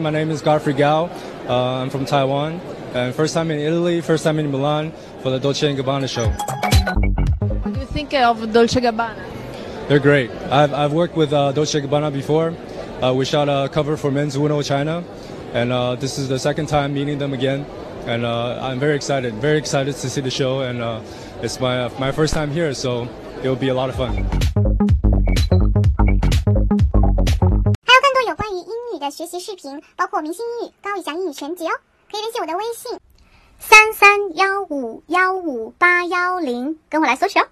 My name is Godfrey Gao. Uh, I'm from Taiwan, and first time in Italy, first time in Milan for the Dolce & Gabbana show. What do you think of Dolce & Gabbana? They're great. I've, I've worked with uh, Dolce & Gabbana before. Uh, we shot a cover for Men's Uno China, and uh, this is the second time meeting them again. And uh, I'm very excited, very excited to see the show, and uh, it's my my first time here, so it will be a lot of fun. 的学习视频，包括明星英语、高以翔英语全集哦，可以联系我的微信三三幺五幺五八幺零，跟我来索取哦。